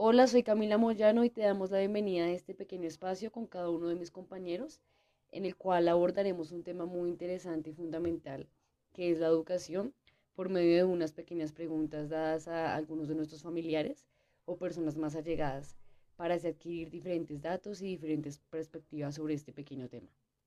Hola, soy Camila Moyano y te damos la bienvenida a este pequeño espacio con cada uno de mis compañeros, en el cual abordaremos un tema muy interesante y fundamental, que es la educación, por medio de unas pequeñas preguntas dadas a algunos de nuestros familiares o personas más allegadas, para así adquirir diferentes datos y diferentes perspectivas sobre este pequeño tema.